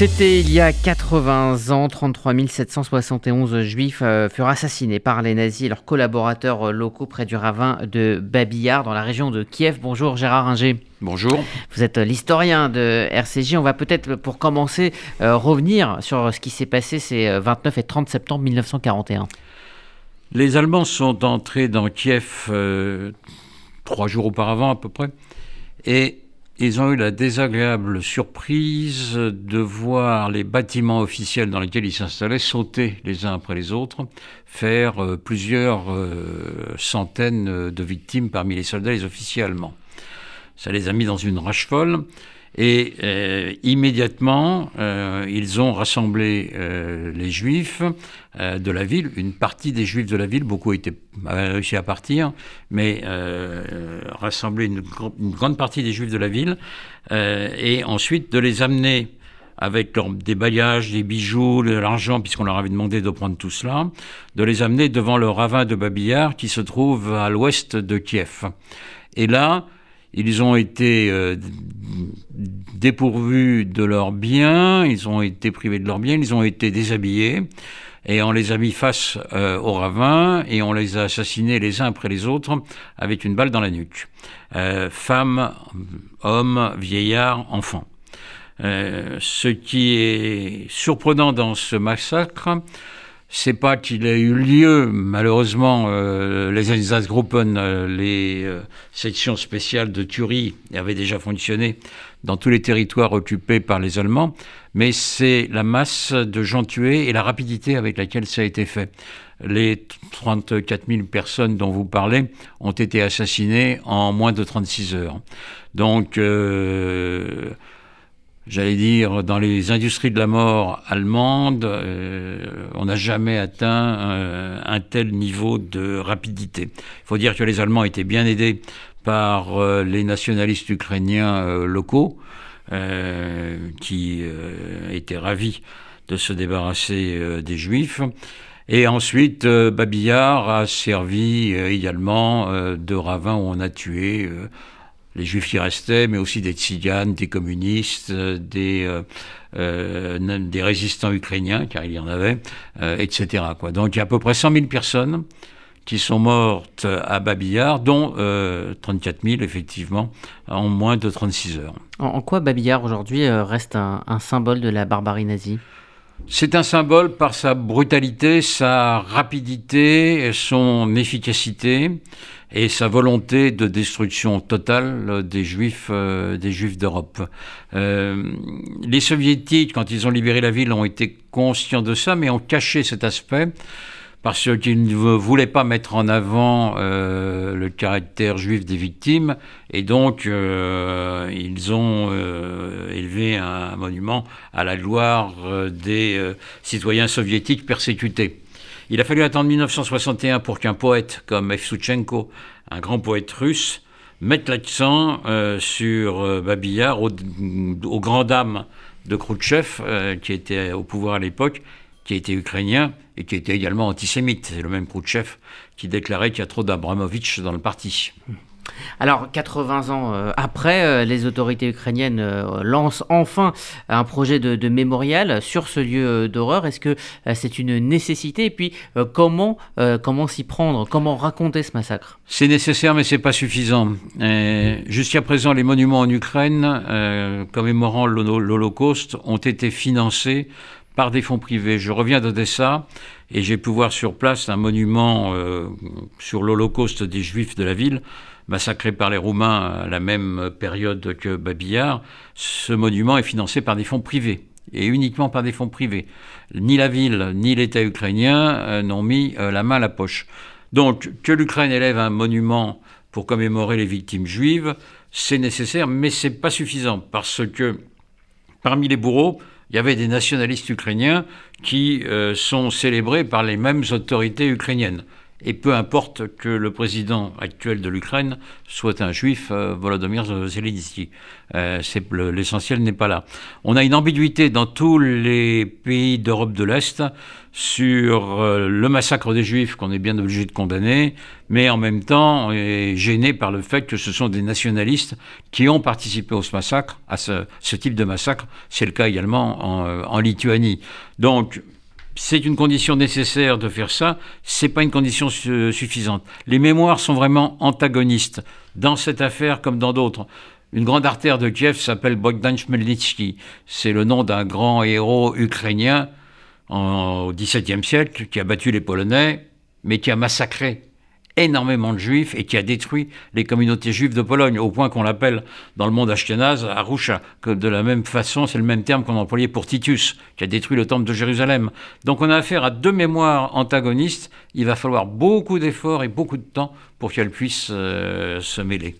C'était il y a 80 ans, 33 771 juifs euh, furent assassinés par les nazis et leurs collaborateurs euh, locaux près du ravin de Babillard dans la région de Kiev. Bonjour Gérard Ringer. Bonjour. Vous êtes l'historien de RCJ. On va peut-être pour commencer euh, revenir sur ce qui s'est passé ces 29 et 30 septembre 1941. Les Allemands sont entrés dans Kiev trois jours auparavant à peu près et ils ont eu la désagréable surprise de voir les bâtiments officiels dans lesquels ils s'installaient sauter les uns après les autres, faire euh, plusieurs euh, centaines de victimes parmi les soldats et les officiers allemands. Ça les a mis dans une rage folle. Et euh, immédiatement, euh, ils ont rassemblé euh, les juifs de la ville, une partie des juifs de la ville, beaucoup étaient, avaient réussi à partir, mais rassembler une, une, grande partie des juifs de la ville, et ensuite de les amener avec des bagages, des bijoux, de l'argent, puisqu'on leur avait demandé de prendre tout cela, de les amener devant le ravin de Babillard qui se trouve à l'ouest de Kiev. Et là, ils ont été euh, dépourvus de leurs biens, ils ont été privés de leurs biens, ils ont été déshabillés, et on les a mis face euh, au ravin, et on les a assassinés les uns après les autres avec une balle dans la nuque. Euh, femmes, hommes, vieillards, enfants. ce qui est surprenant dans ce massacre, c'est pas qu'il ait eu lieu, malheureusement, euh, les Einsatzgruppen, euh, les euh, sections spéciales de Thury avaient déjà fonctionné dans tous les territoires occupés par les Allemands, mais c'est la masse de gens tués et la rapidité avec laquelle ça a été fait. Les 34 000 personnes dont vous parlez ont été assassinées en moins de 36 heures. Donc, j'allais dire, dans les industries de la mort allemandes, euh, on n'a jamais atteint euh, un tel niveau de rapidité. Il faut dire que les Allemands étaient bien aidés par euh, les nationalistes ukrainiens locaux, qui étaient ravis de se débarrasser des Juifs. Et ensuite, Babillard a servi également de ravin où on a tué les juifs qui restaient, mais aussi des tziganes, des communistes, des, euh, euh, résistants ukrainiens, car il y en avait, euh, etc. Donc il y a à peu près 100 000 personnes qui sont mortes à Babillard, dont 34 000 effectivement en moins de 36 heures. En, quoi Babillard aujourd'hui reste un, un symbole de la barbarie nazie? C'est un symbole par sa brutalité, sa rapidité, son efficacité et sa volonté de destruction totale des juifs, euh, des juifs d'Europe. Euh, les soviétiques, quand ils ont libéré la ville, ont été conscients de ça, mais ont caché cet aspect parce qu'ils ne voulaient pas mettre en avant euh, le caractère juif des victimes, et donc ils ont élevé un monument à la gloire des citoyens soviétiques persécutés. Il a fallu attendre 1961 pour qu'un poète comme Evsouchenko, un grand poète russe, mette l'accent euh, sur euh, Babillard, aux, grandes dames de Khrouchtchev, euh, qui était au pouvoir à l'époque, qui était ukrainien et qui était également antisémite. C'est le même Khrouchtchev qui déclarait qu'il y a trop d'Abramovitch dans le parti. Alors, 80 ans euh, après, euh, les autorités ukrainiennes euh, lancent enfin un projet de, mémorial sur ce lieu d'horreur. Est-ce que c'est une nécessité? Et puis, comment, comment s'y prendre? Comment raconter ce massacre? C'est nécessaire, mais c'est pas suffisant. Jusqu'à présent, les monuments en Ukraine commémorant l'Holocauste ont été financés par des fonds privés. Je reviens d'Odessa et j'ai pu voir sur place un monument sur l'Holocauste des Juifs de la ville massacré par les Roumains à la même période que Babillard, ce monument est financé par des fonds privés et uniquement par des fonds privés. Ni la ville ni l'État ukrainien euh, n'ont mis euh, la main à la poche. Donc que l'Ukraine élève un monument pour commémorer les victimes juives, c'est nécessaire, mais c'est pas suffisant parce que parmi les bourreaux, il y avait des nationalistes ukrainiens qui euh, sont célébrés par les mêmes autorités ukrainiennes. Et peu importe que le président actuel de l'Ukraine soit un juif, euh, Volodymyr Zelensky. Euh, l'essentiel n'est pas là. On a une ambiguïté dans tous les pays d'Europe de l'Est sur euh, le massacre des juifs qu'on est bien obligé de condamner, mais en même temps on est gêné par le fait que ce sont des nationalistes qui ont participé au massacre, à ce, type de massacre. C'est le cas également en, en Lituanie. Donc c'est une condition nécessaire de faire ça, c'est pas une condition suffisante. Les mémoires sont vraiment antagonistes dans cette affaire comme dans d'autres. Une grande artère de Kiev s'appelle Bogdan Chmelnytsky. C'est le nom d'un grand héros ukrainien au XVIIe siècle qui a battu les Polonais, mais qui a massacré énormément de juifs et qui a détruit les communautés juives de Pologne, au point qu'on l'appelle dans le monde ashkénaze Arusha, que de la même façon, c'est le même terme qu'on employait pour Titus, qui a détruit le temple de Jérusalem. Donc on a affaire à deux mémoires antagonistes, il va falloir beaucoup d'efforts et beaucoup de temps pour qu'elles puissent euh, se mêler.